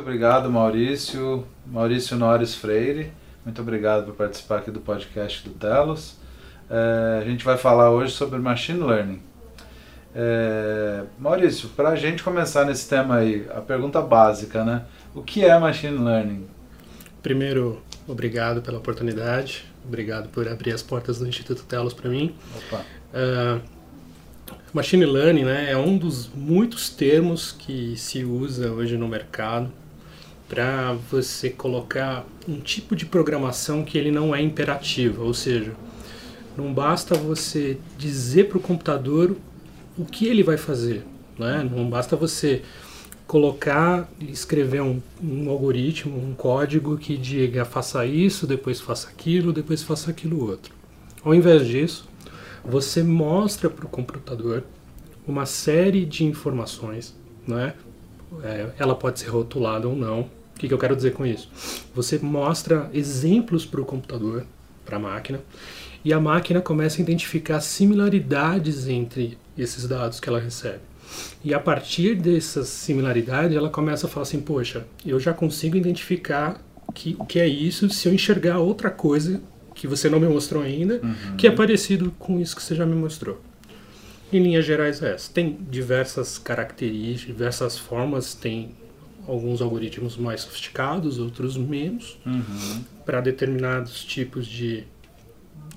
Muito obrigado, Maurício. Maurício Norris Freire. Muito obrigado por participar aqui do podcast do Telos. É, a gente vai falar hoje sobre Machine Learning. É, Maurício, para a gente começar nesse tema aí, a pergunta básica, né? O que é Machine Learning? Primeiro, obrigado pela oportunidade, obrigado por abrir as portas do Instituto Telos para mim. Uh, machine Learning né, é um dos muitos termos que se usa hoje no mercado para você colocar um tipo de programação que ele não é imperativo, ou seja, não basta você dizer para o computador o que ele vai fazer. Né? Não basta você colocar escrever um, um, algoritmo, um código que diga faça isso, depois faça aquilo, depois faça aquilo outro. Ao invés disso, você mostra para o computador uma série de informações, né? É, ela pode ser rotulada ou não. O que, que eu quero dizer com isso? Você mostra exemplos para o computador, para a máquina, e a máquina começa a identificar similaridades entre esses dados que ela recebe. E a partir dessas similaridades, ela começa a falar assim: poxa, eu já consigo identificar que, o que é isso se eu enxergar outra coisa que você não me mostrou ainda, uhum. que é parecido com isso que você já me mostrou. Em linhas gerais é essa. Tem diversas características, diversas formas, tem alguns algoritmos mais sofisticados, outros menos, uhum. para determinados tipos de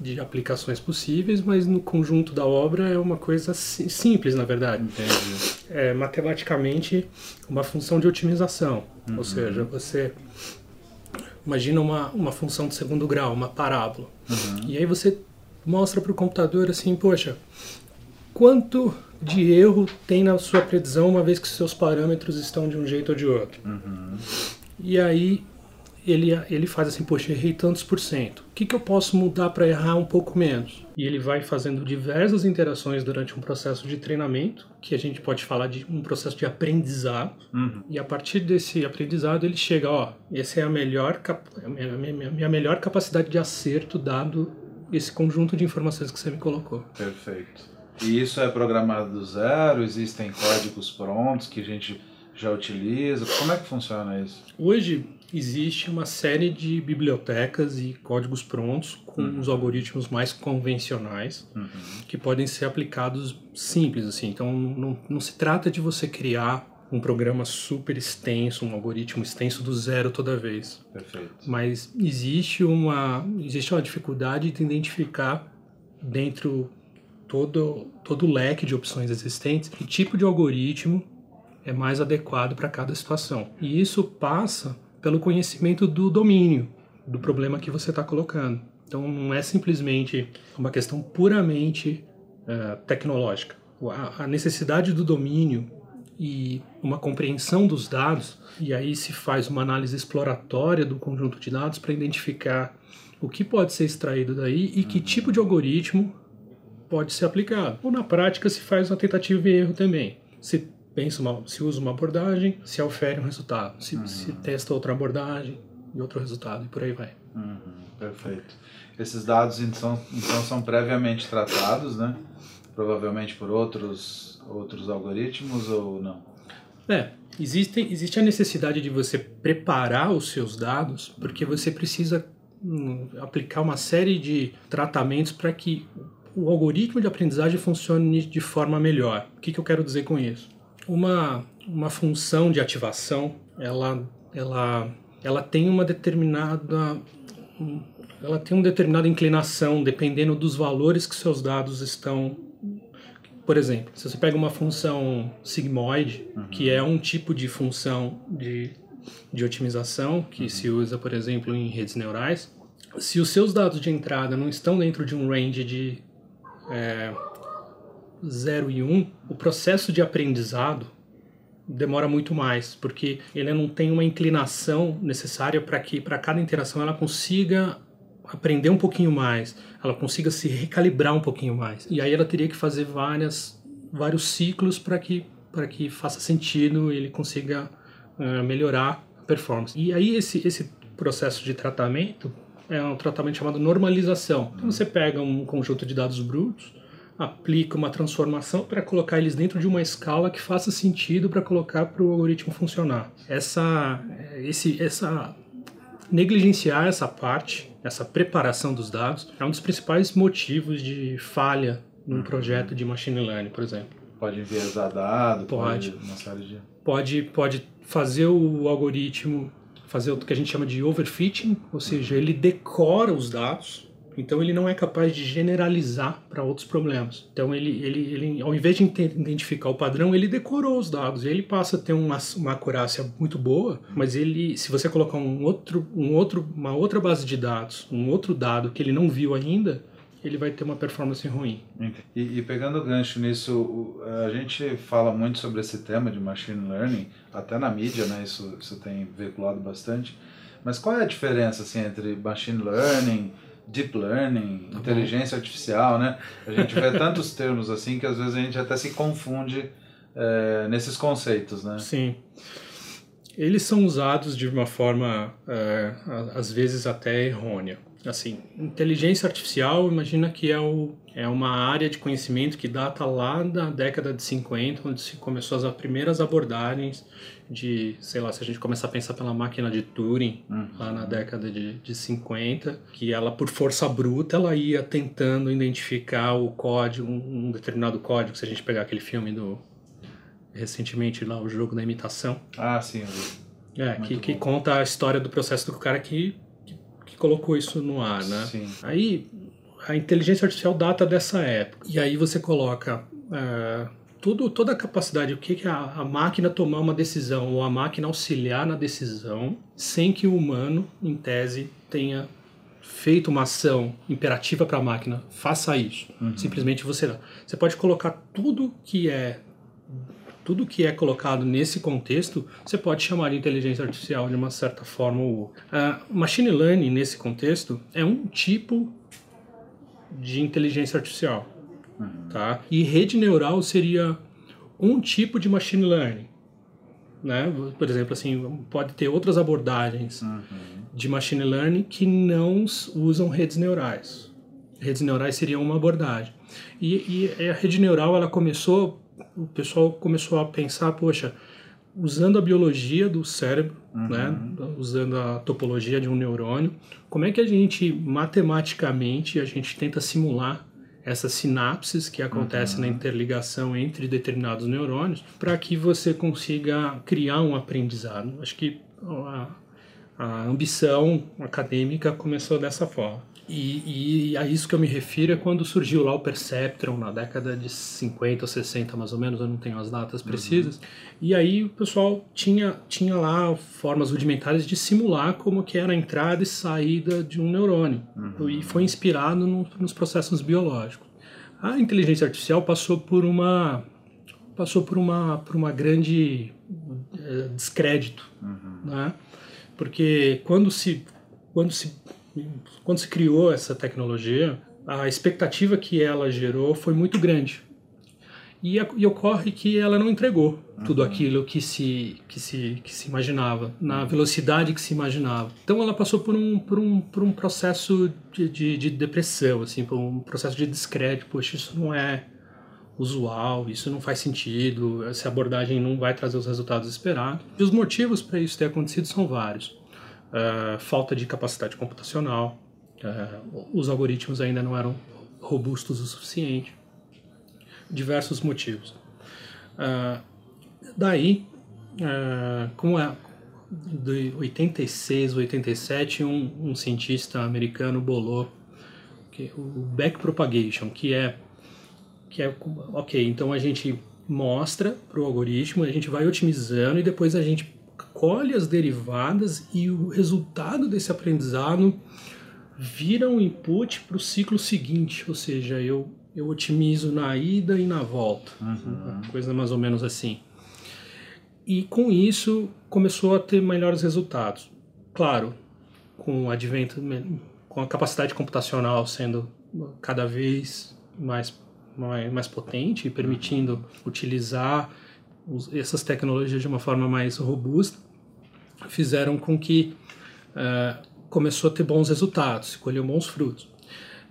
de aplicações possíveis, mas no conjunto da obra é uma coisa simples, na verdade. Entendi. É matematicamente uma função de otimização, uhum. ou seja, você imagina uma, uma função de segundo grau, uma parábola, uhum. e aí você mostra para o computador assim, poxa, quanto de erro tem na sua previsão uma vez que seus parâmetros estão de um jeito ou de outro. Uhum. E aí ele, ele faz assim, poxa, errei tantos por cento. O que, que eu posso mudar para errar um pouco menos? E ele vai fazendo diversas interações durante um processo de treinamento, que a gente pode falar de um processo de aprendizado. Uhum. E a partir desse aprendizado ele chega, ó, essa é a melhor, a minha, minha, minha melhor capacidade de acerto dado esse conjunto de informações que você me colocou. Perfeito. E isso é programado do zero? Existem códigos prontos que a gente já utiliza? Como é que funciona isso? Hoje, existe uma série de bibliotecas e códigos prontos com uhum. os algoritmos mais convencionais uhum. que podem ser aplicados simples assim. Então não, não se trata de você criar um programa super extenso, um algoritmo extenso do zero toda vez. Perfeito. Mas existe uma existe uma dificuldade de identificar dentro todo todo o leque de opções existentes que tipo de algoritmo é mais adequado para cada situação. E isso passa pelo conhecimento do domínio do problema que você está colocando. Então não é simplesmente uma questão puramente uh, tecnológica. A, a necessidade do domínio e uma compreensão dos dados, e aí se faz uma análise exploratória do conjunto de dados para identificar o que pode ser extraído daí e que tipo de algoritmo pode ser aplicado. Ou na prática se faz uma tentativa e erro também. Se pensa uma, se usa uma abordagem, se ofere um resultado, se, uhum. se testa outra abordagem e outro resultado e por aí vai. Uhum, perfeito. Esses dados então, então são previamente tratados, né? Provavelmente por outros outros algoritmos ou não? É, existe, existe a necessidade de você preparar os seus dados, porque você precisa hum, aplicar uma série de tratamentos para que o algoritmo de aprendizagem funcione de forma melhor. O que, que eu quero dizer com isso? uma, uma função de ativação, ela, ela, ela tem uma determinada ela tem uma determinada inclinação dependendo dos valores que seus dados estão por exemplo, se você pega uma função sigmoide, uhum. que é um tipo de função de, de otimização que uhum. se usa, por exemplo, em redes neurais, se os seus dados de entrada não estão dentro de um range de é, 0 e 1, um, o processo de aprendizado demora muito mais, porque ele não tem uma inclinação necessária para que para cada interação ela consiga aprender um pouquinho mais, ela consiga se recalibrar um pouquinho mais. E aí ela teria que fazer várias vários ciclos para que para que faça sentido e ele consiga uh, melhorar a performance. E aí esse esse processo de tratamento é um tratamento chamado normalização. Então você pega um conjunto de dados brutos aplica uma transformação para colocar eles dentro de uma escala que faça sentido para colocar para o algoritmo funcionar. Essa, esse, essa negligenciar essa parte, essa preparação dos dados, é um dos principais motivos de falha num uhum. projeto de machine learning, por exemplo. Pode enviesar dado, pode, pode uma série de... Pode, pode fazer o algoritmo fazer o que a gente chama de overfitting, ou seja, ele decora os dados então ele não é capaz de generalizar para outros problemas. Então ele, ele, ele, ao invés de identificar o padrão, ele decorou os dados. Ele passa a ter uma, uma acurácia muito boa, mas ele, se você colocar um outro, um outro, uma outra base de dados, um outro dado que ele não viu ainda, ele vai ter uma performance ruim. E, e pegando o gancho nisso, a gente fala muito sobre esse tema de machine learning, até na mídia, né? Isso, isso tem veiculado bastante. Mas qual é a diferença assim, entre machine learning deep learning, tá inteligência artificial, né? A gente vê tantos termos assim que às vezes a gente até se confunde é, nesses conceitos, né? Sim. Eles são usados de uma forma, é, às vezes até errônea. Assim, inteligência artificial, imagina que é, o, é uma área de conhecimento que data lá da década de 50, onde se começou as primeiras abordagens de, sei lá, se a gente começar a pensar pela máquina de Turing, uhum. lá na década de, de 50, que ela, por força bruta, ela ia tentando identificar o código, um, determinado código, se a gente pegar aquele filme do, recentemente lá, o jogo da imitação. Ah, sim. É, que, que, conta a história do processo do cara que colocou isso no ar, né? Sim. Aí a inteligência artificial data dessa época. E aí você coloca uh, tudo, toda a capacidade, o que, que a, a, máquina tomar uma decisão ou a máquina auxiliar na decisão, sem que o humano, em tese, tenha feito uma ação imperativa para a máquina, faça isso. Uhum. Simplesmente você Você pode colocar tudo que é tudo que é colocado nesse contexto, você pode chamar de inteligência artificial de uma certa forma ou outra. Uh, machine learning, nesse contexto, é um tipo de inteligência artificial. Uhum. Tá? E rede neural seria um tipo de machine learning. Né? Por exemplo, assim, pode ter outras abordagens uhum. de machine learning que não usam redes neurais. Redes neurais seria uma abordagem. E, e a rede neural ela começou o pessoal começou a pensar, poxa, usando a biologia do cérebro, uhum. né, usando a topologia de um neurônio, como é que a gente matematicamente a gente tenta simular essas sinapses que acontecem uhum. na interligação entre determinados neurônios para que você consiga criar um aprendizado. Acho que a, a ambição acadêmica começou dessa forma. E, e, a isso que eu me refiro é quando surgiu lá o Perceptron, na década de 50 ou 60 mais ou menos, eu não tenho as datas uhum. precisas. Uhum. E aí o pessoal tinha, tinha lá formas rudimentares de simular como que era a entrada e saída de um neurônio. Uhum. E foi inspirado no, nos processos biológicos. A inteligência artificial passou por uma passou por uma por uma grande é, descrédito, uhum. né? Porque quando se quando se quando se criou essa tecnologia, a expectativa que ela gerou foi muito grande. E, e ocorre que ela não entregou uhum. tudo aquilo que se, que, se, que se imaginava, na velocidade que se imaginava. Então ela passou por um, por um, por um processo de, de, de depressão, assim, por um processo de descrédito. Poxa, isso não é usual, isso não faz sentido, essa abordagem não vai trazer os resultados esperados. E os motivos para isso ter acontecido são vários uh, falta de capacidade computacional, uh, os algoritmos ainda não eram robustos o suficiente, diversos motivos. Uh, daí, como é de 86, 87, um, um cientista americano bolou que, o backpropagation, que é que é ok, então a gente mostra para o algoritmo, a gente vai otimizando e depois a gente colhe as derivadas e o resultado desse aprendizado vira um input para o ciclo seguinte, ou seja, eu, eu otimizo na ida e na volta, uhum. coisa mais ou menos assim. E com isso começou a ter melhores resultados. Claro, com o advento, com a capacidade computacional sendo cada vez mais, mais, mais potente e permitindo utilizar essas tecnologias de uma forma mais robusta fizeram com que uh, começou a ter bons resultados, colheu bons frutos.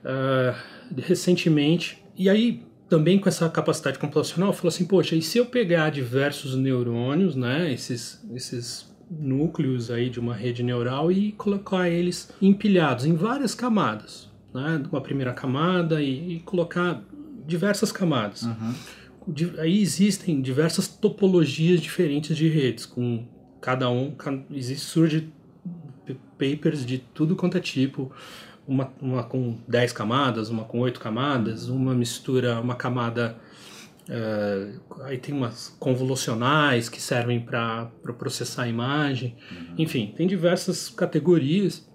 Uh, recentemente, e aí também com essa capacidade computacional, falou assim, poxa, e se eu pegar diversos neurônios, né, esses, esses núcleos aí de uma rede neural e colocar eles empilhados em várias camadas, né, uma primeira camada e, e colocar diversas camadas. Uhum. Aí existem diversas topologias diferentes de redes, com cada um, existe, surge papers de tudo quanto é tipo, uma, uma com 10 camadas, uma com 8 camadas, uma mistura, uma camada. Uh, aí tem umas convolucionais que servem para processar a imagem. Uhum. Enfim, tem diversas categorias.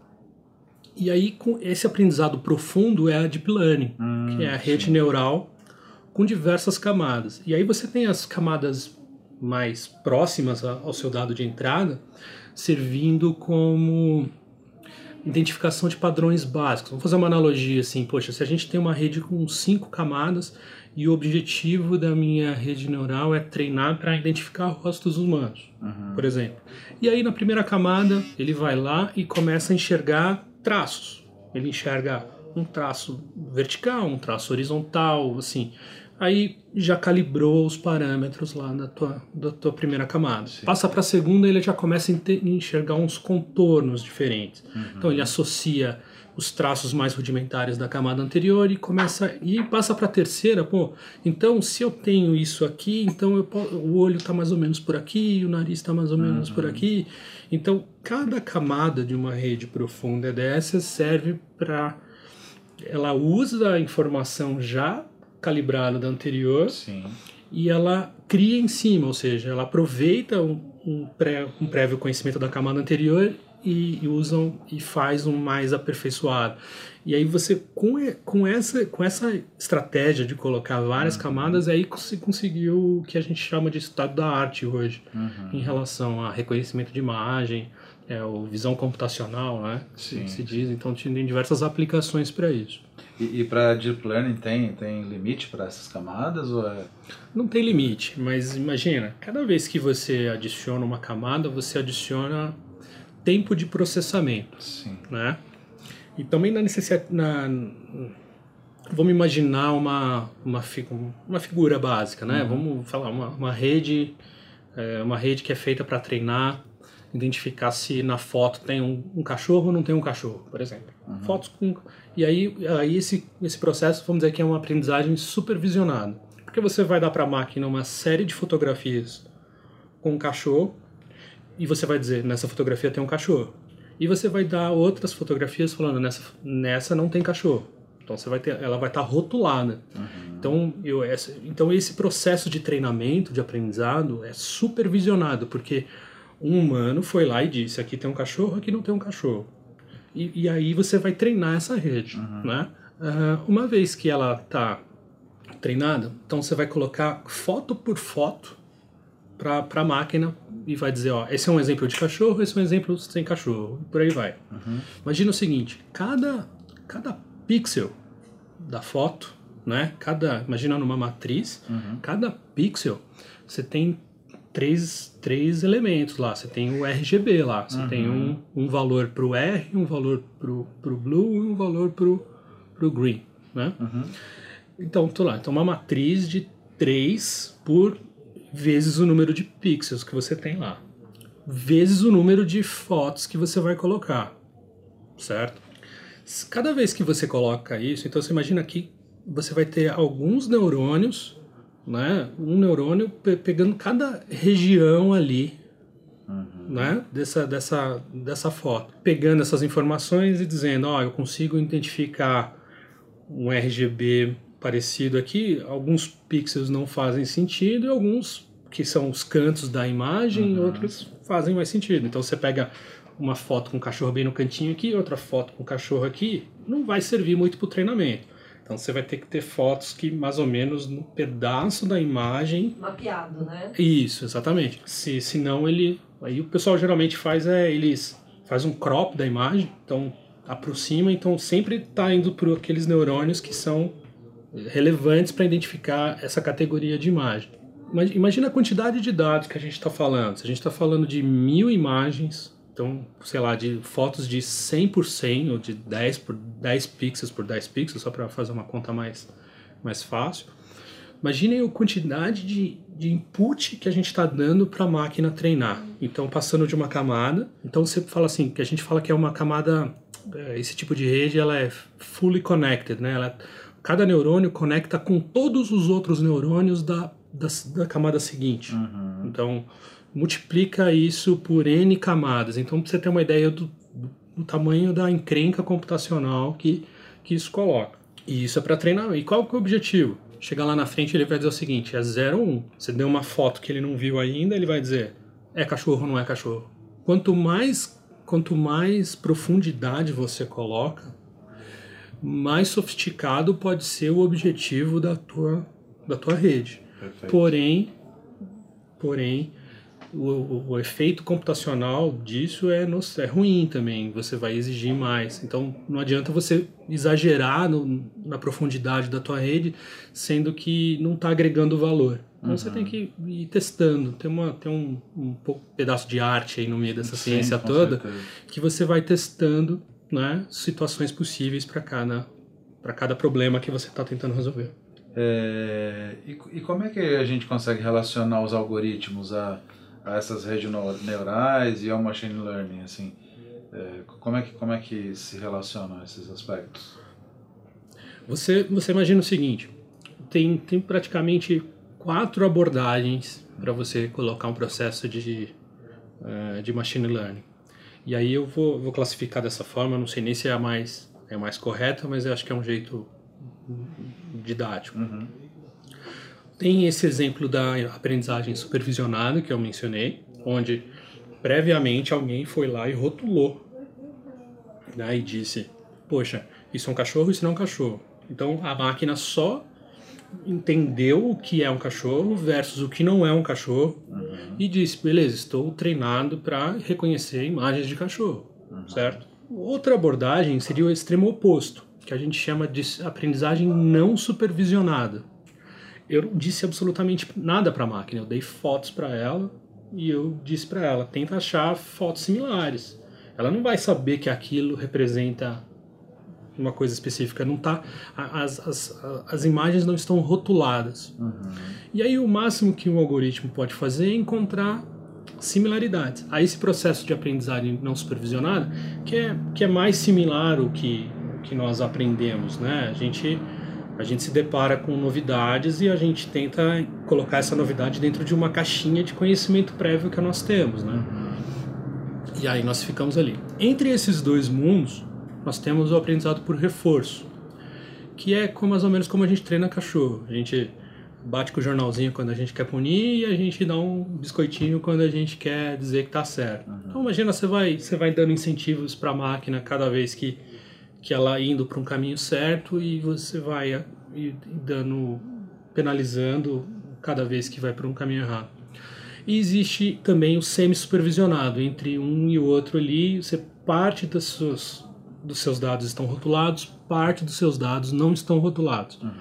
E aí, com esse aprendizado profundo é a Deep Learning, hum, que é a rede sim. neural com diversas camadas. E aí você tem as camadas mais próximas ao seu dado de entrada, servindo como identificação de padrões básicos. Vamos fazer uma analogia assim, poxa, se a gente tem uma rede com cinco camadas e o objetivo da minha rede neural é treinar para identificar rostos humanos, uhum. por exemplo. E aí na primeira camada ele vai lá e começa a enxergar traços. Ele enxerga um traço vertical, um traço horizontal, assim. Aí já calibrou os parâmetros lá da tua, da tua primeira camada. Sim. Passa para a segunda, ele já começa a enxergar uns contornos diferentes. Uhum. Então ele associa os traços mais rudimentares da camada anterior e começa e passa para a terceira, pô. Então, se eu tenho isso aqui, então eu, o olho está mais ou menos por aqui, o nariz está mais ou menos uhum. por aqui. Então, cada camada de uma rede profunda dessa serve para ela usa a informação já calibrada da anterior Sim. e ela cria em cima, ou seja, ela aproveita um, um, pré, um prévio conhecimento da camada anterior e, e, usam e faz um mais aperfeiçoado. E aí você com, com essa com essa estratégia de colocar várias uhum. camadas aí você conseguiu o que a gente chama de estado da arte hoje uhum. em relação a reconhecimento de imagem, é o visão computacional, né? Sim. Se diz. Então tem diversas aplicações para isso. E, e para Deep Learning tem, tem limite para essas camadas? Ou é... Não tem limite, mas imagina, cada vez que você adiciona uma camada, você adiciona tempo de processamento. Sim. Né? E também na necessidade. Na, vamos imaginar uma, uma, uma figura básica, né? Uhum. Vamos falar uma, uma rede, é, uma rede que é feita para treinar identificar se na foto tem um, um, cachorro ou não tem um cachorro, por exemplo. Uhum. Fotos com e aí, aí esse, esse processo, vamos dizer que é uma aprendizagem supervisionada, porque você vai dar para a máquina uma série de fotografias com um cachorro e você vai dizer nessa fotografia tem um cachorro e você vai dar outras fotografias falando nessa nessa não tem cachorro. Então você vai ter, ela vai estar tá rotulada. Uhum. Então, eu, essa, então esse processo de treinamento, de aprendizado é supervisionado, porque um humano foi lá e disse: aqui tem um cachorro, aqui não tem um cachorro. E, e aí você vai treinar essa rede, uhum. né? Uh, uma vez que ela está treinada, então você vai colocar foto por foto para a máquina e vai dizer: ó, esse é um exemplo de cachorro, esse é um exemplo sem cachorro, por aí vai. Uhum. Imagina o seguinte: cada, cada pixel da foto, né? Cada, imagina numa matriz, uhum. cada pixel você tem três, três elementos lá. Você tem o RGB lá. Você uhum. tem um, um valor para o R, um valor para o blue e um valor para o green. Né? Uhum. Então, tô lá. Então, uma matriz de 3 por vezes o número de pixels que você tem lá. Vezes o número de fotos que você vai colocar. Certo? Cada vez que você coloca isso, então você imagina que você vai ter alguns neurônios né? Um neurônio pe pegando cada região ali, uhum. né? Dessa, dessa, dessa foto, pegando essas informações e dizendo, ó, oh, eu consigo identificar um RGB parecido aqui, alguns pixels não fazem sentido e alguns que são os cantos da imagem, uhum. outros fazem mais sentido. Então você pega uma foto com o cachorro bem no cantinho aqui, outra foto com o cachorro aqui, não vai servir muito para o treinamento. Então você vai ter que ter fotos que mais ou menos no pedaço da imagem. Mapeado, né? Isso, exatamente. Se, se não, ele. Aí o pessoal geralmente faz é. Eles faz um crop da imagem, então aproxima, então sempre está indo para aqueles neurônios que são relevantes para identificar essa categoria de imagem. Imagina a quantidade de dados que a gente está falando. Se a gente está falando de mil imagens então, sei lá, de fotos de 100 por 100 ou de 10 por 10 pixels por 10 pixels, só para fazer uma conta mais, mais fácil. Imaginem a quantidade de, de input que a gente está dando para a máquina treinar. Então, passando de uma camada. Então, você fala assim, que a gente fala que é uma camada. É, esse tipo de rede ela é fully connected, né? Ela, cada neurônio conecta com todos os outros neurônios da, da, da camada seguinte. Uhum. Então, multiplica isso por N camadas. Então, para você ter uma ideia do, do, tamanho da encrenca computacional que, que isso coloca. E isso é para treinar. E qual que é o objetivo? Chegar lá na frente ele vai dizer o seguinte: é 0 ou 1. Um. Você deu uma foto que ele não viu ainda, ele vai dizer: é cachorro ou não é cachorro. Quanto mais, quanto mais profundidade você coloca, mais sofisticado pode ser o objetivo da tua, da tua rede. Perfeito. Porém, porém, o, o, efeito computacional disso é, é ruim também, você vai exigir mais. Então não adianta você exagerar no, na profundidade da tua rede, sendo que não está agregando valor. Então uhum. você tem que ir testando. Tem, uma, tem um, um pedaço de arte aí no meio dessa Sim, ciência toda certeza. que você vai testando né, situações possíveis para cada, cada problema que você está tentando resolver. É, e, e, como é que a gente consegue relacionar os algoritmos a, a essas redes neurais e ao machine learning? Assim, é, como, é que, como é que se relacionam esses aspectos? Você, você imagina o seguinte: tem, tem praticamente quatro abordagens para você colocar um processo de, uh, de machine learning. E aí eu vou, vou classificar dessa forma, não sei nem se é a mais, é a mais correta, mas eu acho que é um jeito didático. Uhum. Tem esse exemplo da aprendizagem supervisionada que eu mencionei, onde previamente alguém foi lá e rotulou né, e disse: Poxa, isso é um cachorro, isso não é um cachorro. Então a máquina só entendeu o que é um cachorro versus o que não é um cachorro uhum. e disse: Beleza, estou treinado para reconhecer imagens de cachorro, uhum. certo? Outra abordagem seria o extremo oposto que a gente chama de aprendizagem não supervisionada. Eu não disse absolutamente nada para a máquina, eu dei fotos para ela e eu disse para ela: tenta achar fotos similares. Ela não vai saber que aquilo representa uma coisa específica, não tá as, as, as imagens não estão rotuladas. Uhum. E aí o máximo que um algoritmo pode fazer é encontrar similaridades. A esse processo de aprendizagem não supervisionada, que é, que é mais similar o que que nós aprendemos, né? A gente a gente se depara com novidades e a gente tenta colocar essa novidade dentro de uma caixinha de conhecimento prévio que nós temos, né? E aí nós ficamos ali. Entre esses dois mundos, nós temos o aprendizado por reforço, que é como, mais ou menos como a gente treina cachorro. A gente bate com o jornalzinho quando a gente quer punir e a gente dá um biscoitinho quando a gente quer dizer que tá certo. Uhum. Então imagina você vai você vai dando incentivos para a máquina cada vez que que ela indo para um caminho certo e você vai dando penalizando cada vez que vai para um caminho errado. E existe também o semi-supervisionado, entre um e o outro ali, você parte das suas, dos seus dados estão rotulados, parte dos seus dados não estão rotulados. Uhum.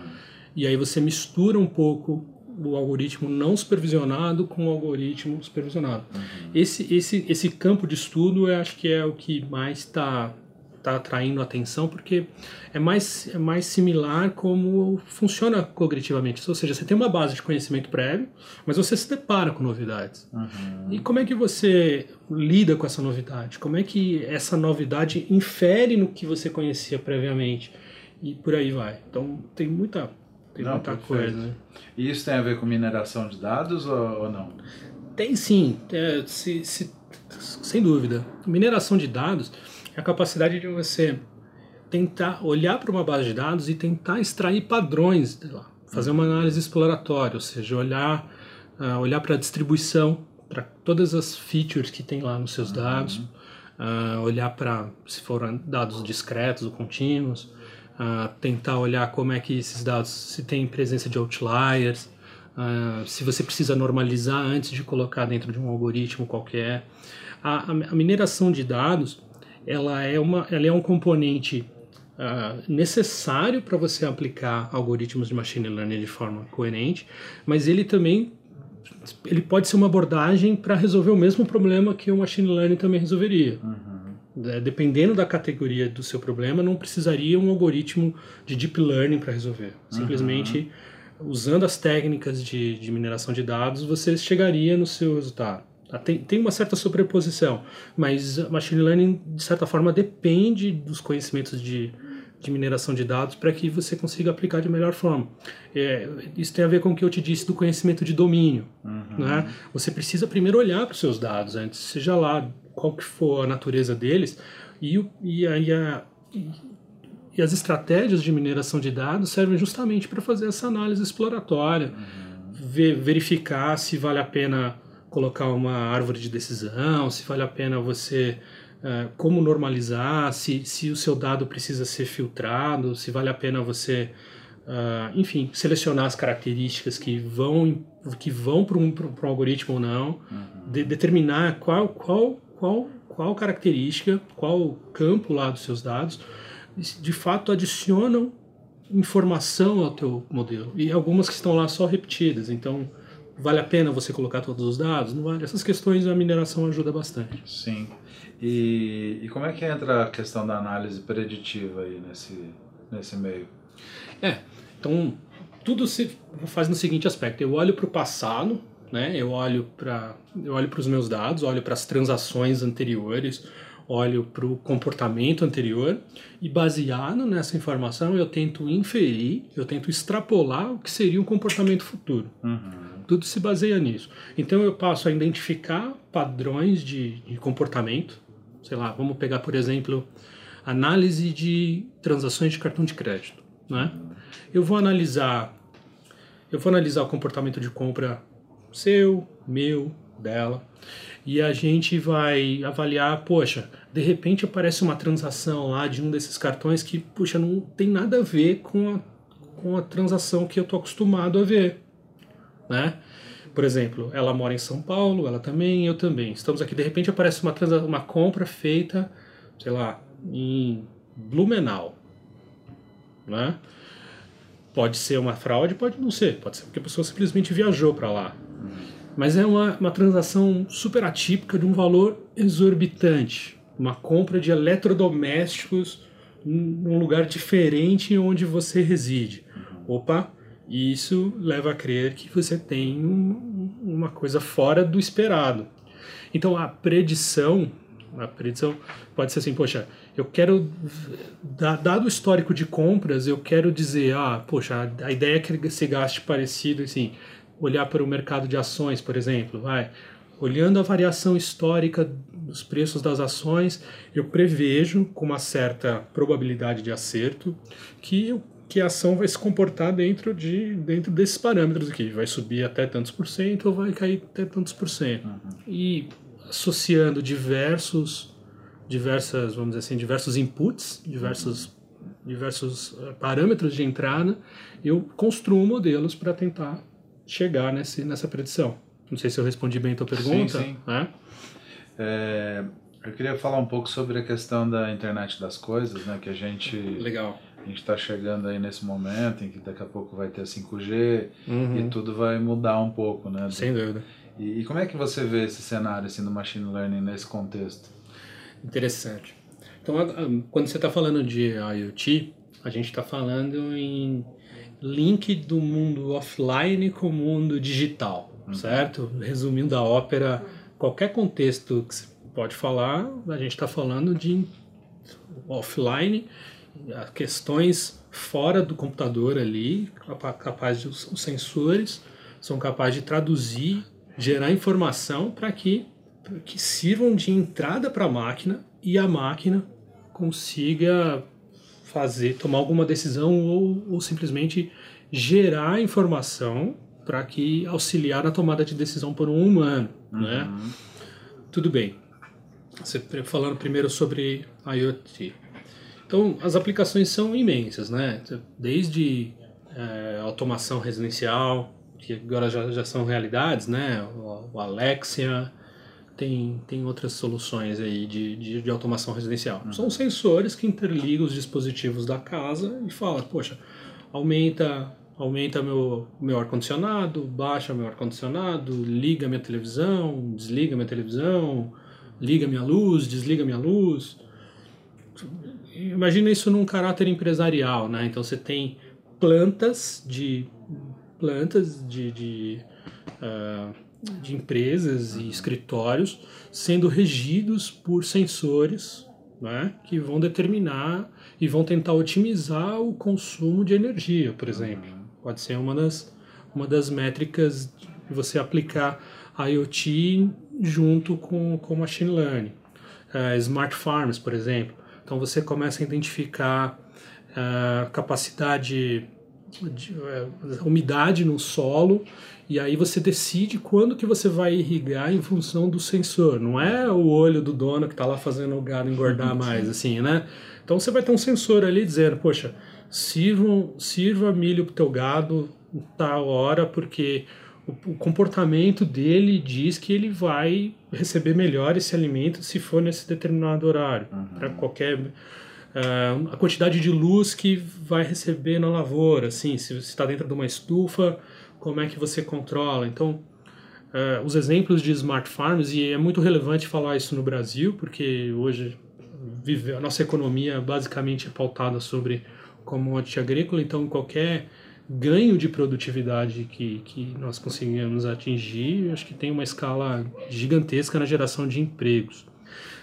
E aí você mistura um pouco o algoritmo não supervisionado com o algoritmo supervisionado. Uhum. Esse, esse, esse campo de estudo eu acho que é o que mais está está atraindo atenção porque é mais, é mais similar como funciona cognitivamente. Ou seja, você tem uma base de conhecimento prévio, mas você se depara com novidades. Uhum. E como é que você lida com essa novidade? Como é que essa novidade infere no que você conhecia previamente? E por aí vai. Então tem muita, tem não, muita coisa. Né? E isso tem a ver com mineração de dados ou, ou não? Tem sim, é, se, se, sem dúvida. Mineração de dados é a capacidade de você tentar olhar para uma base de dados e tentar extrair padrões de lá, fazer uma análise exploratória, ou seja, olhar, uh, olhar para a distribuição, para todas as features que tem lá nos seus uhum. dados, uh, olhar para se foram dados discretos ou contínuos, uh, tentar olhar como é que esses dados, se tem presença de outliers, se você precisa normalizar antes de colocar dentro de um algoritmo qualquer. A, a mineração de dados ela é, uma, ela é um componente uh, necessário para você aplicar algoritmos de machine learning de forma coerente, mas ele também ele pode ser uma abordagem para resolver o mesmo problema que o machine learning também resolveria. Uhum. É, dependendo da categoria do seu problema, não precisaria um algoritmo de deep learning para resolver. Simplesmente usando as técnicas de, de mineração de dados, você chegaria no seu resultado. Tá? Tem, tem uma certa sobreposição, mas machine learning, de certa forma, depende dos conhecimentos de, de mineração de dados para que você consiga aplicar de melhor forma. É, isso tem a ver com o que eu te disse do conhecimento de domínio. Uhum. Né? Você precisa primeiro olhar para os seus dados antes, seja lá qual que for a natureza deles, e, e, a, e, a, e as estratégias de mineração de dados servem justamente para fazer essa análise exploratória, uhum. ver, verificar se vale a pena colocar uma árvore de decisão, se vale a pena você uh, como normalizar, se, se o seu dado precisa ser filtrado, se vale a pena você, uh, enfim, selecionar as características que vão que vão para um, um algoritmo ou não, uhum. de, determinar qual qual qual qual característica, qual campo lá dos seus dados de fato adicionam informação ao teu modelo e algumas que estão lá só repetidas. Então, vale a pena você colocar todos os dados? Não vale. Essas questões a mineração ajuda bastante. Sim. E, e como é que entra a questão da análise preditiva aí nesse, nesse meio? É, então tudo se faz no seguinte aspecto: eu olho para o passado, né? Eu olho para eu olho para os meus dados, olho para as transações anteriores, olho para o comportamento anterior e baseado nessa informação eu tento inferir, eu tento extrapolar o que seria um comportamento futuro. Uhum. Tudo se baseia nisso. Então eu passo a identificar padrões de, de comportamento. Sei lá, vamos pegar por exemplo análise de transações de cartão de crédito, né? Eu vou analisar eu vou analisar o comportamento de compra seu, meu, dela e a gente vai avaliar, poxa, de repente aparece uma transação lá de um desses cartões que, puxa, não tem nada a ver com a, com a transação que eu tô acostumado a ver, né? Por exemplo, ela mora em São Paulo, ela também, eu também. Estamos aqui, de repente aparece uma, uma compra feita, sei lá, em Blumenau, né? Pode ser uma fraude, pode não ser, pode ser porque a pessoa simplesmente viajou para lá. Mas é uma, uma transação super atípica de um valor exorbitante. Uma compra de eletrodomésticos num lugar diferente onde você reside. Opa, isso leva a crer que você tem um, uma coisa fora do esperado. Então a predição, a predição pode ser assim, poxa, eu quero dado o histórico de compras, eu quero dizer, ah, poxa, a ideia é que se gaste parecido assim, olhar para o mercado de ações, por exemplo, vai, olhando a variação histórica dos preços das ações, eu prevejo com uma certa probabilidade de acerto que que a ação vai se comportar dentro de dentro desses parâmetros aqui, vai subir até tantos por cento ou vai cair até tantos por cento. Uhum. E associando diversos diversas, vamos dizer assim, diversos inputs, diversos uhum. diversos eh, parâmetros de entrada, eu construo modelos para tentar chegar nesse, nessa predição. Não sei se eu respondi bem a tua pergunta. Sim, sim. Né? É, eu queria falar um pouco sobre a questão da internet das coisas, né? Que a gente. Legal. A gente está chegando aí nesse momento em que daqui a pouco vai ter 5G uhum. e tudo vai mudar um pouco, né? Sem dúvida. E, e, como é que você vê esse cenário assim, do machine learning nesse contexto? Interessante. Então, quando você está falando de IoT, a gente está falando em link do mundo offline com o mundo digital, uhum. certo? Resumindo a ópera, qualquer contexto que você pode falar, a gente está falando de offline, questões fora do computador ali, capazes de os sensores são capazes de traduzir, gerar informação para que, que sirvam de entrada para a máquina e a máquina consiga fazer, tomar alguma decisão ou, ou simplesmente gerar informação para que auxiliar na tomada de decisão por um humano, uhum. né? Tudo bem. Você falando primeiro sobre IoT. Então, as aplicações são imensas, né? Desde é, automação residencial, que agora já, já são realidades, né? O, o Alexia, tem, tem outras soluções aí de, de, de automação residencial. Uhum. São sensores que interligam os dispositivos da casa e falam, poxa, aumenta aumenta meu, meu ar-condicionado, baixa meu ar-condicionado, liga minha televisão, desliga minha televisão, liga minha luz, desliga minha luz. Imagina isso num caráter empresarial, né? Então você tem plantas de plantas de, de, uh, de empresas e escritórios sendo regidos por sensores né, que vão determinar e vão tentar otimizar o consumo de energia, por exemplo. Pode ser uma das, uma das métricas de você aplicar IoT junto com, com machine learning. Uh, smart farms, por exemplo. Então você começa a identificar a uh, capacidade de, uh, umidade no solo e aí você decide quando que você vai irrigar em função do sensor. Não é o olho do dono que está lá fazendo o gado engordar mais, assim, né? Então você vai ter um sensor ali dizendo, poxa, sirva, sirva milho para o teu gado tal hora, porque o, comportamento dele diz que ele vai receber melhor esse alimento se for nesse determinado horário. Uhum. Para qualquer. Uh, a quantidade de luz que vai receber na lavoura, assim, se está dentro de uma estufa, como é que você controla. Então, uh, os exemplos de smart farms, e é muito relevante falar isso no Brasil, porque hoje vive, a nossa economia basicamente é pautada sobre commodity agrícola, então qualquer ganho de produtividade que, que nós conseguimos atingir, acho que tem uma escala gigantesca na geração de empregos.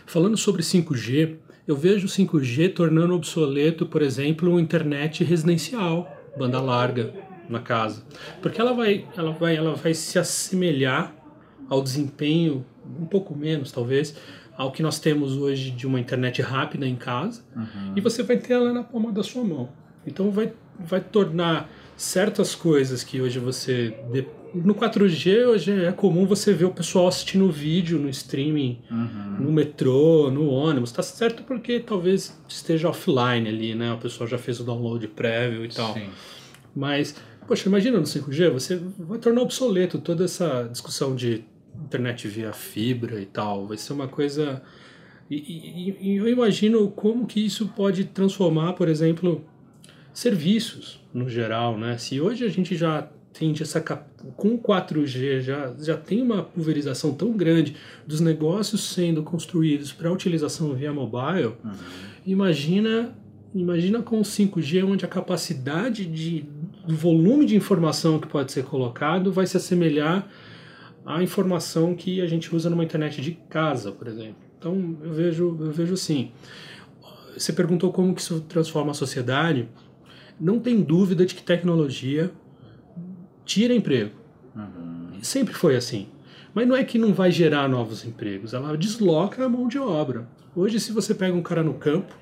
Falando sobre 5G, eu vejo o 5G tornando obsoleto, por exemplo, a internet residencial, banda larga na casa, porque ela vai, ela vai, ela vai se assemelhar ao desempenho um pouco menos, talvez, ao que nós temos hoje de uma internet rápida em casa, uhum. e você vai ter ela na palma da sua mão. Então vai, vai tornar certas coisas que hoje você. No 4G hoje é comum você ver o pessoal assistindo vídeo no streaming, uhum. no metrô, no ônibus. Tá certo porque talvez esteja offline ali, né? O pessoal já fez o download prévio e tal. Sim. Mas, poxa, imagina no 5G, você vai tornar obsoleto toda essa discussão de internet via fibra e tal. Vai ser uma coisa. E, e, e eu imagino como que isso pode transformar, por exemplo, serviços no geral, né? Se hoje a gente já tem essa com 4G já, já tem uma pulverização tão grande dos negócios sendo construídos para utilização via mobile, uhum. imagina imagina com 5G onde a capacidade de do volume de informação que pode ser colocado vai se assemelhar à informação que a gente usa numa internet de casa, por exemplo. Então eu vejo eu vejo assim. Você perguntou como que isso transforma a sociedade não tem dúvida de que tecnologia tira emprego. Uhum. Sempre foi assim. Mas não é que não vai gerar novos empregos, ela desloca a mão de obra. Hoje, se você pega um cara no campo,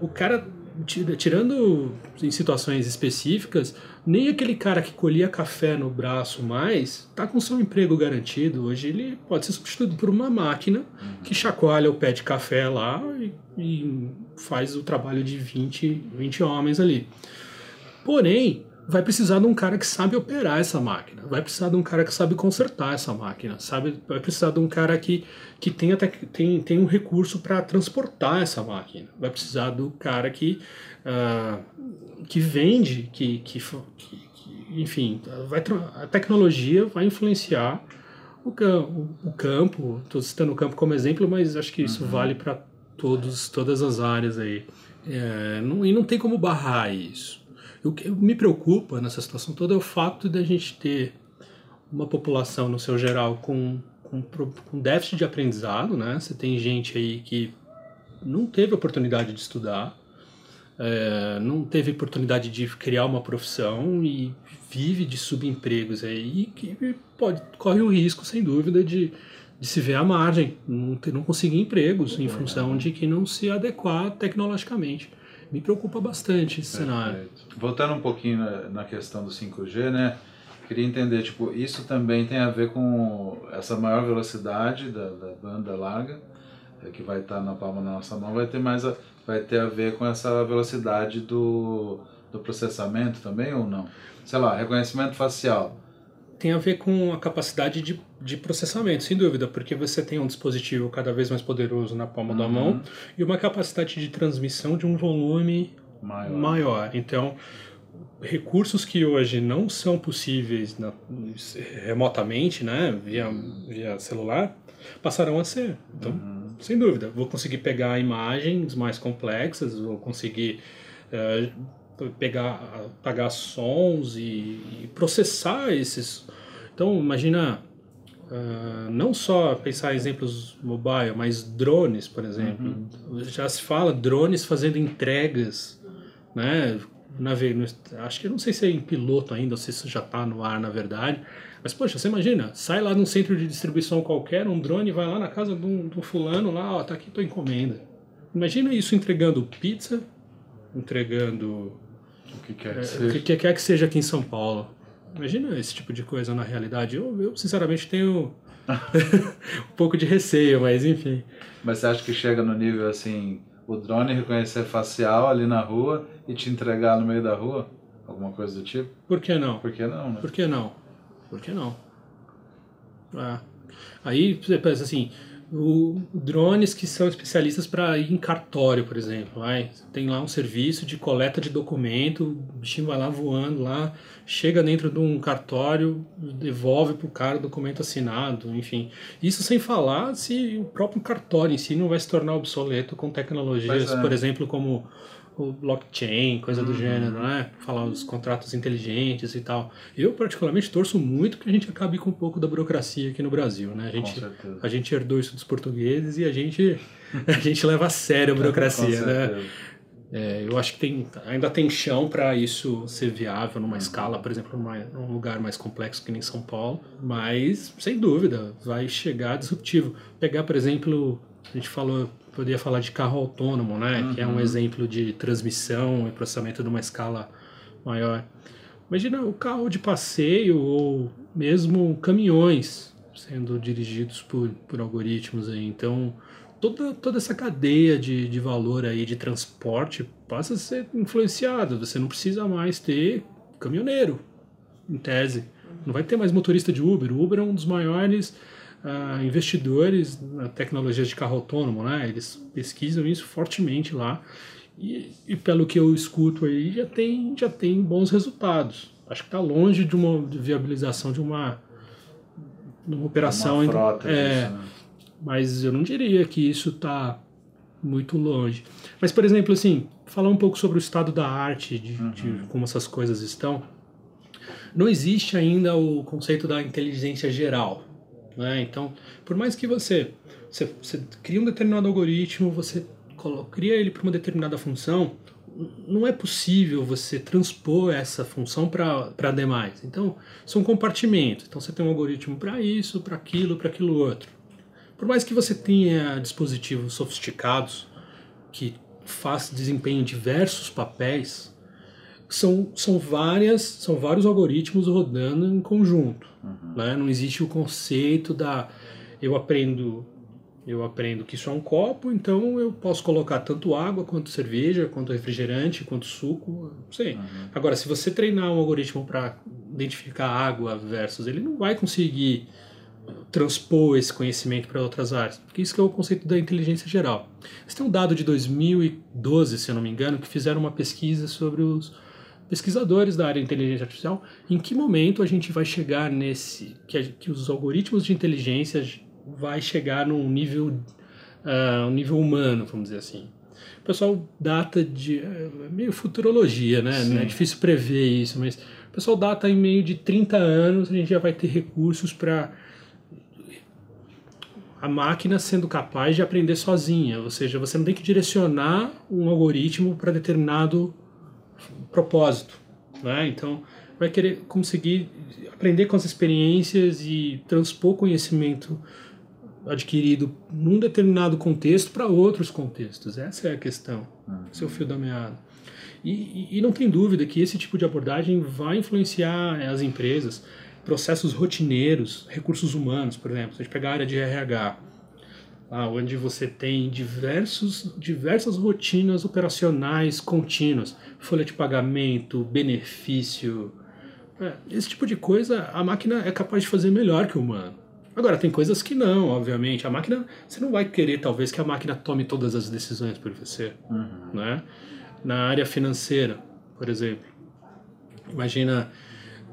o cara, tirando em situações específicas, nem aquele cara que colhia café no braço mais está com seu emprego garantido. Hoje ele pode ser substituído por uma máquina que chacoalha o pé de café lá e, e faz o trabalho de 20, 20 homens ali. Porém, vai precisar de um cara que sabe operar essa máquina, vai precisar de um cara que sabe consertar essa máquina, sabe? vai precisar de um cara que, que tem, até, tem, tem um recurso para transportar essa máquina, vai precisar do cara que, uh, que vende, que, que, que, enfim, vai, a tecnologia vai influenciar o, o, o campo, estou citando o campo como exemplo, mas acho que isso uhum. vale para todos todas as áreas aí. É, não, e não tem como barrar isso. O que me preocupa nessa situação toda é o fato de a gente ter uma população, no seu geral, com, com, com déficit de aprendizado, né? Você tem gente aí que não teve oportunidade de estudar, é, não teve oportunidade de criar uma profissão e vive de subempregos aí que pode corre o risco, sem dúvida, de, de se ver à margem, não, ter, não conseguir empregos em função de que não se adequar tecnologicamente me preocupa bastante esse Perfeito. cenário. Voltando um pouquinho na, na, questão do 5G, né? Queria entender, tipo, isso também tem a ver com essa maior velocidade da, da banda larga, é, que vai estar na palma da nossa mão, vai ter mais a, vai ter a ver com essa velocidade do, do processamento também ou não? Sei lá, reconhecimento facial tem a ver com a capacidade de, de processamento, sem dúvida, porque você tem um dispositivo cada vez mais poderoso na palma uhum. da mão e uma capacidade de transmissão de um volume maior. maior. Então, recursos que hoje não são possíveis na, remotamente, né, via, via celular, passarão a ser. Então, uhum. sem dúvida, vou conseguir pegar imagens mais complexas, vou conseguir uh, pegar, pagar sons e, e processar esses. Então, imagina Uh, não só pensar em exemplos mobile, mas drones, por exemplo. Uhum. Já se fala drones fazendo entregas, né? Na, acho que não sei se é em piloto ainda, ou se isso já está no ar, na verdade. Mas, poxa, você imagina, sai lá num centro de distribuição qualquer, um drone vai lá na casa de um, de um fulano, lá, ó, tá aqui tua encomenda. Imagina isso entregando pizza, entregando o que quer que, é, seja. O que quer que seja aqui em São Paulo. Imagina esse tipo de coisa na realidade. Eu, eu sinceramente, tenho um pouco de receio, mas enfim. Mas você acha que chega no nível assim, o drone reconhecer facial ali na rua e te entregar no meio da rua? Alguma coisa do tipo? Por que não? Por que não, né? Por que não? Por que não? Ah. Aí você pensa assim, o, drones que são especialistas para ir em cartório, por exemplo. Vai, tem lá um serviço de coleta de documento, o bichinho vai lá voando lá, chega dentro de um cartório, devolve para o cara o documento assinado, enfim. Isso sem falar se o próprio cartório em si não vai se tornar obsoleto com tecnologias, é. por exemplo, como o blockchain, coisa do uhum. gênero, né? Falar os contratos inteligentes e tal. Eu, particularmente, torço muito que a gente acabe com um pouco da burocracia aqui no Brasil, né? A gente, a gente herdou isso dos portugueses e a gente, a gente leva a sério a burocracia, né? É, eu acho que tem, ainda tem chão para isso ser viável numa uhum. escala, por exemplo, numa, num lugar mais complexo que nem São Paulo, mas sem dúvida vai chegar disruptivo. Pegar, por exemplo, a gente falou poderia falar de carro autônomo, né? Uhum. Que é um exemplo de transmissão e processamento de uma escala maior. Imagina o carro de passeio ou mesmo caminhões sendo dirigidos por, por algoritmos aí. Então, toda, toda essa cadeia de, de valor aí de transporte passa a ser influenciada. Você não precisa mais ter caminhoneiro, em tese. Não vai ter mais motorista de Uber. O Uber é um dos maiores uh, investidores na tecnologia de carro autônomo, né? Eles pesquisam isso fortemente lá e, e, pelo que eu escuto aí já tem já tem bons resultados. Acho que está longe de uma de viabilização de uma, de uma operação. Uma frota é, disso, né? Mas eu não diria que isso está muito longe. Mas por exemplo, assim, falar um pouco sobre o estado da arte, de, uhum. de como essas coisas estão. Não existe ainda o conceito da inteligência geral. Né? Então, por mais que você, você, você cria um determinado algoritmo, você cria ele para uma determinada função, não é possível você transpor essa função para demais. Então, são compartimentos. Então, você tem um algoritmo para isso, para aquilo, para aquilo outro. Por mais que você tenha dispositivos sofisticados que faz, desempenham diversos papéis, são, são várias são vários algoritmos rodando em conjunto uhum. né? não existe o conceito da eu aprendo eu aprendo que isso é um copo então eu posso colocar tanto água quanto cerveja quanto refrigerante quanto suco não sei uhum. agora se você treinar um algoritmo para identificar água versus ele não vai conseguir transpor esse conhecimento para outras áreas, porque isso é o conceito da inteligência geral. Você tem um dado de 2012, se eu não me engano, que fizeram uma pesquisa sobre os pesquisadores da área de inteligência artificial, em que momento a gente vai chegar nesse que, a, que os algoritmos de inteligência vai chegar num nível uh, um nível humano, vamos dizer assim. O pessoal data de é meio futurologia, né? Não é difícil prever isso, mas o pessoal data em meio de 30 anos a gente já vai ter recursos para a máquina sendo capaz de aprender sozinha, ou seja, você não tem que direcionar um algoritmo para determinado propósito. Né? Então, vai querer conseguir aprender com as experiências e transpor conhecimento adquirido num determinado contexto para outros contextos. Essa é a questão. Uhum. Esse é o fio da meada. E, e, e, não tem dúvida que esse tipo de abordagem vai influenciar as empresas, processos rotineiros, recursos humanos, por exemplo. Se a gente pegar a área de RH, ah, onde você tem diversos, diversas rotinas operacionais contínuas, folha de pagamento, benefício, é, esse tipo de coisa a máquina é capaz de fazer melhor que o humano. Agora, tem coisas que não, obviamente. A máquina, você não vai querer, talvez, que a máquina tome todas as decisões por você. Uhum. Né? Na área financeira, por exemplo. Imagina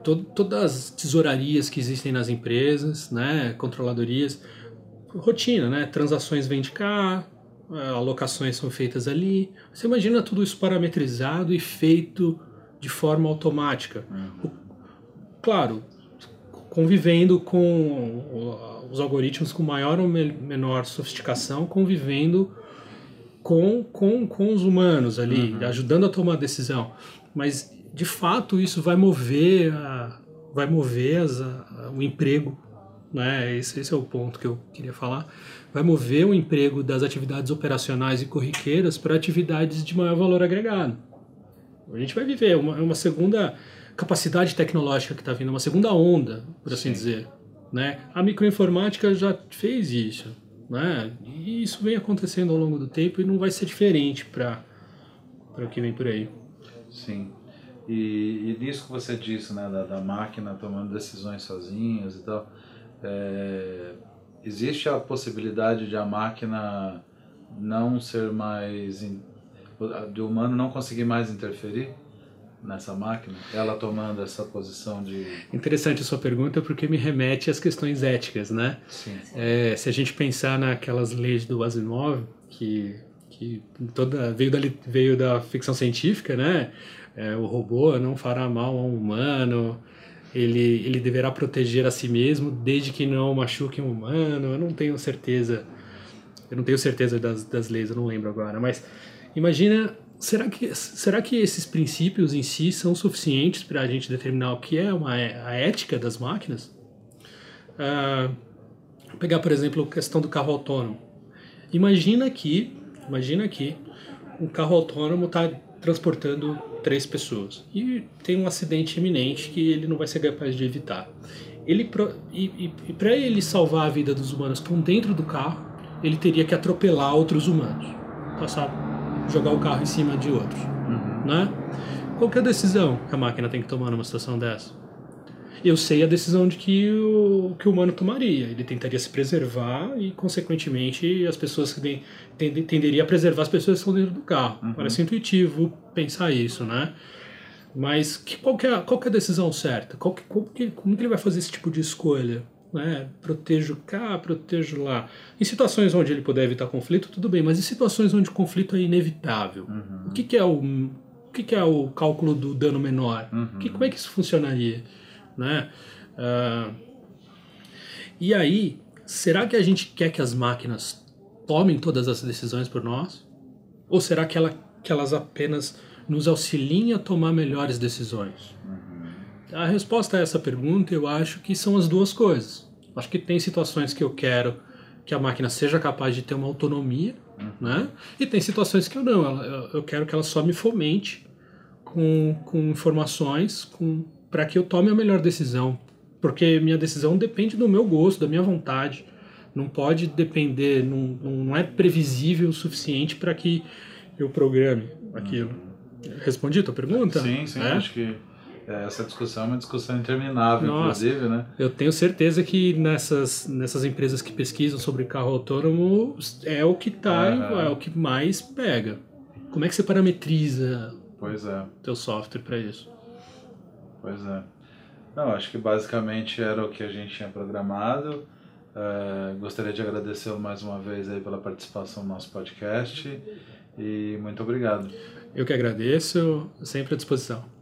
to todas as tesourarias que existem nas empresas, né? controladorias rotina, né? Transações vêm de cá, alocações são feitas ali. Você imagina tudo isso parametrizado e feito de forma automática. Uhum. Claro, convivendo com os algoritmos com maior ou menor sofisticação, convivendo com, com, com os humanos ali, uhum. ajudando a tomar decisão. Mas, de fato, isso vai mover, a, vai mover as, a, o emprego. Né? Esse, esse é o ponto que eu queria falar. Vai mover o emprego das atividades operacionais e corriqueiras para atividades de maior valor agregado. A gente vai viver uma, uma segunda capacidade tecnológica que está vindo, uma segunda onda, por assim Sim. dizer. Né? A microinformática já fez isso. Né? E isso vem acontecendo ao longo do tempo e não vai ser diferente para o que vem por aí. Sim. E, e nisso que você disse, né, da, da máquina tomando decisões sozinhas e tal, é, existe a possibilidade de a máquina não ser mais. de o humano não conseguir mais interferir? nessa máquina? Ela tomando essa posição de. Interessante a sua pergunta porque me remete às questões éticas, né? Sim. É, se a gente pensar naquelas leis do Asimov, que, que toda veio da, veio da ficção científica, né? É, o robô não fará mal a um humano, ele, ele deverá proteger a si mesmo desde que não machuque um humano. Eu não tenho certeza. Eu não tenho certeza das, das leis, eu não lembro agora, mas imagina será que, será que esses princípios em si são suficientes para a gente determinar o que é uma, a ética das máquinas? Uh, pegar, por exemplo, a questão do carro autônomo. Imagina que, imagina que um carro autônomo está transportando três pessoas e tem um acidente iminente que ele não vai ser capaz de evitar. Ele e, e, e para ele salvar a vida dos humanos que estão dentro do carro, ele teria que atropelar outros humanos, passar jogar o carro em cima de outros, uhum. né? Qual é a decisão que a máquina tem que tomar numa situação dessa? Eu sei a decisão de que o, que o humano tomaria. Ele tentaria se preservar e, consequentemente, as pessoas que tenderiam tenderia a preservar as pessoas que estão dentro do carro. Uhum. Parece intuitivo pensar isso, né? Mas que, qual, que é, qual que é a decisão certa? Qual que, qual que, como que ele vai fazer esse tipo de escolha? né? protejo cá, protejo lá. Em situações onde ele puder evitar conflito, tudo bem, mas em situações onde o conflito é inevitável, uhum. o que, que, é o, o que, que, é o cálculo do dano menor? Uhum. Que, como é que isso funcionaria? Né? Uh, e aí, será que a gente quer que as máquinas tomem todas as decisões por nós? Ou será que, ela, que elas apenas nos auxiliem a tomar melhores decisões? Uhum. A resposta a essa pergunta eu acho que são as duas coisas. Acho que tem situações que eu quero que a máquina seja capaz de ter uma autonomia, uhum. né? E tem situações que eu não. Eu quero que ela só me fomente com, com informações com, para que eu tome a melhor decisão. Porque minha decisão depende do meu gosto, da minha vontade. Não pode depender, não, não é previsível o suficiente para que eu programe aquilo. Uhum. Respondi a tua pergunta? Sim, sim, é? acho que é, essa discussão é uma discussão interminável, Nossa, inclusive, né? Eu tenho certeza que nessas, nessas empresas que pesquisam sobre carro autônomo é o que tá, uhum. é o que mais pega. Como é que você parametriza pois é. teu software para isso? Pois é. Não, acho que basicamente era o que a gente tinha programado. É, gostaria de agradecê-lo mais uma vez aí pela participação no nosso podcast e muito obrigado. Eu que agradeço, sempre à disposição.